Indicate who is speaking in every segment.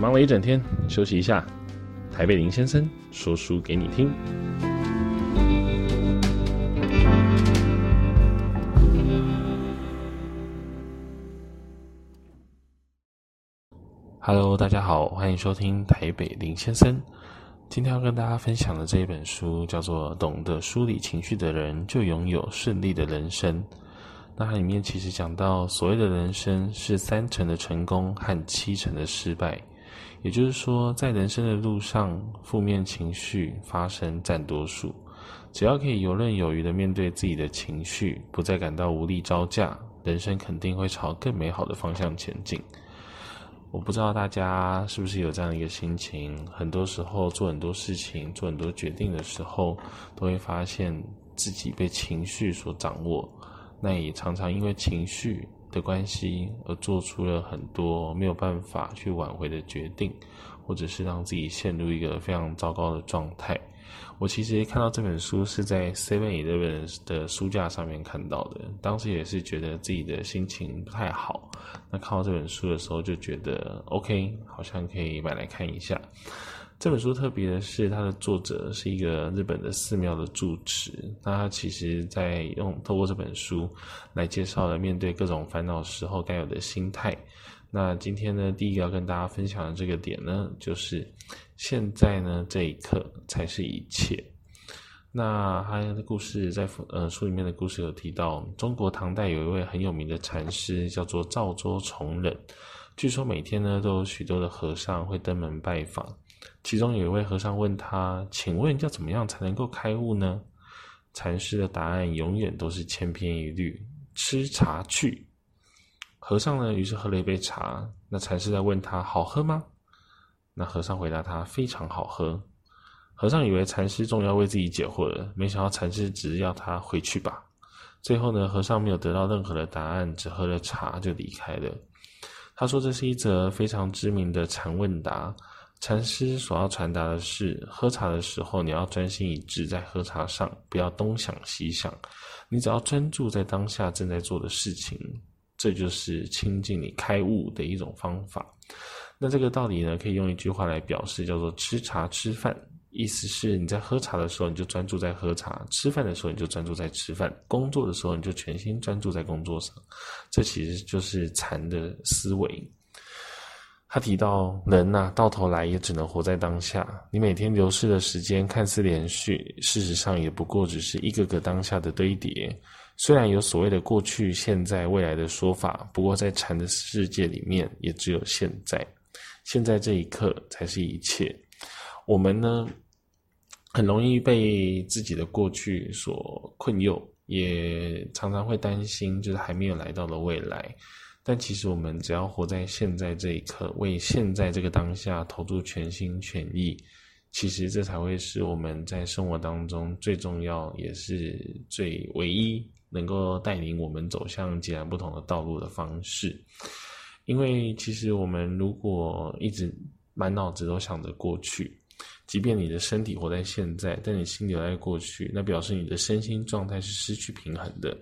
Speaker 1: 忙了一整天，休息一下。台北林先生说书给你听。Hello，大家好，欢迎收听台北林先生。今天要跟大家分享的这一本书叫做《懂得梳理情绪的人就拥有顺利的人生》。那它里面其实讲到，所谓的人生是三成的成功和七成的失败。也就是说，在人生的路上，负面情绪发生占多数。只要可以游刃有余的面对自己的情绪，不再感到无力招架，人生肯定会朝更美好的方向前进。我不知道大家是不是有这样的一个心情？很多时候做很多事情、做很多决定的时候，都会发现自己被情绪所掌握。那也常常因为情绪的关系而做出了很多没有办法去挽回的决定，或者是让自己陷入一个非常糟糕的状态。我其实看到这本书是在 Seven Eleven 的书架上面看到的，当时也是觉得自己的心情不太好。那看到这本书的时候，就觉得 OK，好像可以买来看一下。这本书特别的是，它的作者是一个日本的寺庙的住持。那他其实在用透过这本书来介绍了面对各种烦恼时候该有的心态。那今天呢，第一个要跟大家分享的这个点呢，就是现在呢这一刻才是一切。那他的故事在呃书里面的故事有提到，中国唐代有一位很有名的禅师叫做赵州崇忍，据说每天呢都有许多的和尚会登门拜访。其中有一位和尚问他：“请问要怎么样才能够开悟呢？”禅师的答案永远都是千篇一律：“吃茶去。”和尚呢，于是喝了一杯茶。那禅师在问他：“好喝吗？”那和尚回答他：“非常好喝。”和尚以为禅师终于要为自己解惑了，没想到禅师只是要他回去吧。最后呢，和尚没有得到任何的答案，只喝了茶就离开了。他说：“这是一则非常知名的禅问答。”禅师所要传达的是：喝茶的时候，你要专心一致在喝茶上，不要东想西想。你只要专注在当下正在做的事情，这就是亲近你开悟的一种方法。那这个道理呢，可以用一句话来表示，叫做“吃茶吃饭”。意思是你在喝茶的时候，你就专注在喝茶；吃饭的时候，你就专注在吃饭；工作的时候，你就全心专注在工作上。这其实就是禅的思维。他提到，人呐、到头来也只能活在当下。你每天流逝的时间看似连续，事实上也不过只是一个个当下的堆叠。虽然有所谓的过去、现在、未来的说法，不过在禅的世界里面，也只有现在。现在这一刻才是一切。我们呢，很容易被自己的过去所困诱，也常常会担心，就是还没有来到的未来。但其实，我们只要活在现在这一刻，为现在这个当下投入全心全意，其实这才会是我们在生活当中最重要，也是最唯一能够带领我们走向截然不同的道路的方式。因为其实我们如果一直满脑子都想着过去，即便你的身体活在现在，但你心留在过去，那表示你的身心状态是失去平衡的。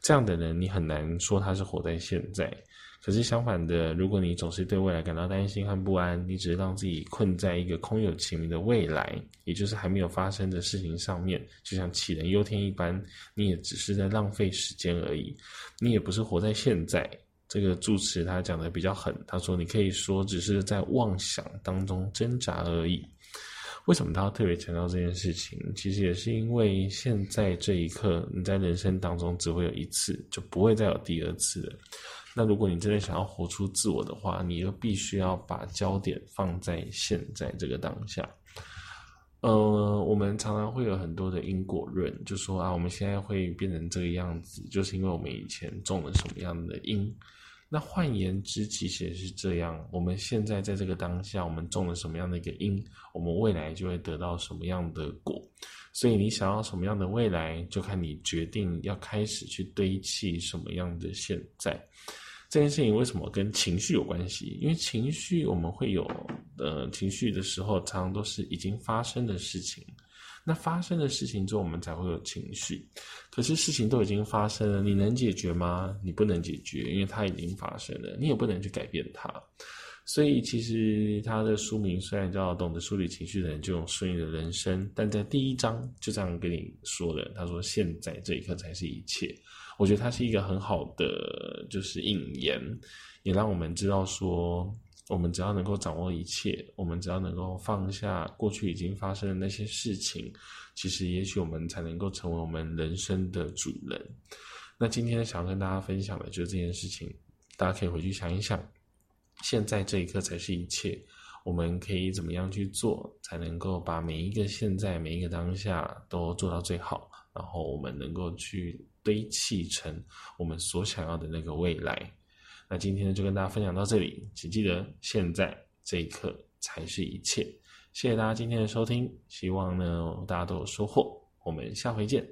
Speaker 1: 这样的人，你很难说他是活在现在。可是相反的，如果你总是对未来感到担心和不安，你只是让自己困在一个空有其名的未来，也就是还没有发生的事情上面，就像杞人忧天一般，你也只是在浪费时间而已。你也不是活在现在。这个住持他讲的比较狠，他说你可以说只是在妄想当中挣扎而已。为什么他要特别强调这件事情？其实也是因为现在这一刻，你在人生当中只会有一次，就不会再有第二次了。那如果你真的想要活出自我的话，你就必须要把焦点放在现在这个当下。呃，我们常常会有很多的因果论，就说啊，我们现在会变成这个样子，就是因为我们以前种了什么样的因。那换言之，其实也是这样。我们现在在这个当下，我们种了什么样的一个因，我们未来就会得到什么样的果。所以，你想要什么样的未来，就看你决定要开始去堆砌什么样的现在。这件事情为什么跟情绪有关系？因为情绪我们会有呃情绪的时候，常常都是已经发生的事情。那发生的事情之后，我们才会有情绪。可是事情都已经发生了，你能解决吗？你不能解决，因为它已经发生了，你也不能去改变它。所以其实他的书名虽然叫“懂得梳理情绪的人就有顺利的人生”，但在第一章就这样跟你说的，他说：“现在这一刻才是一切。”我觉得它是一个很好的就是引言，也让我们知道说，我们只要能够掌握一切，我们只要能够放下过去已经发生的那些事情，其实也许我们才能够成为我们人生的主人。那今天想要跟大家分享的就是这件事情，大家可以回去想一想。现在这一刻才是一切，我们可以怎么样去做，才能够把每一个现在、每一个当下都做到最好，然后我们能够去堆砌成我们所想要的那个未来。那今天就跟大家分享到这里，请记得现在这一刻才是一切。谢谢大家今天的收听，希望呢大家都有收获，我们下回见。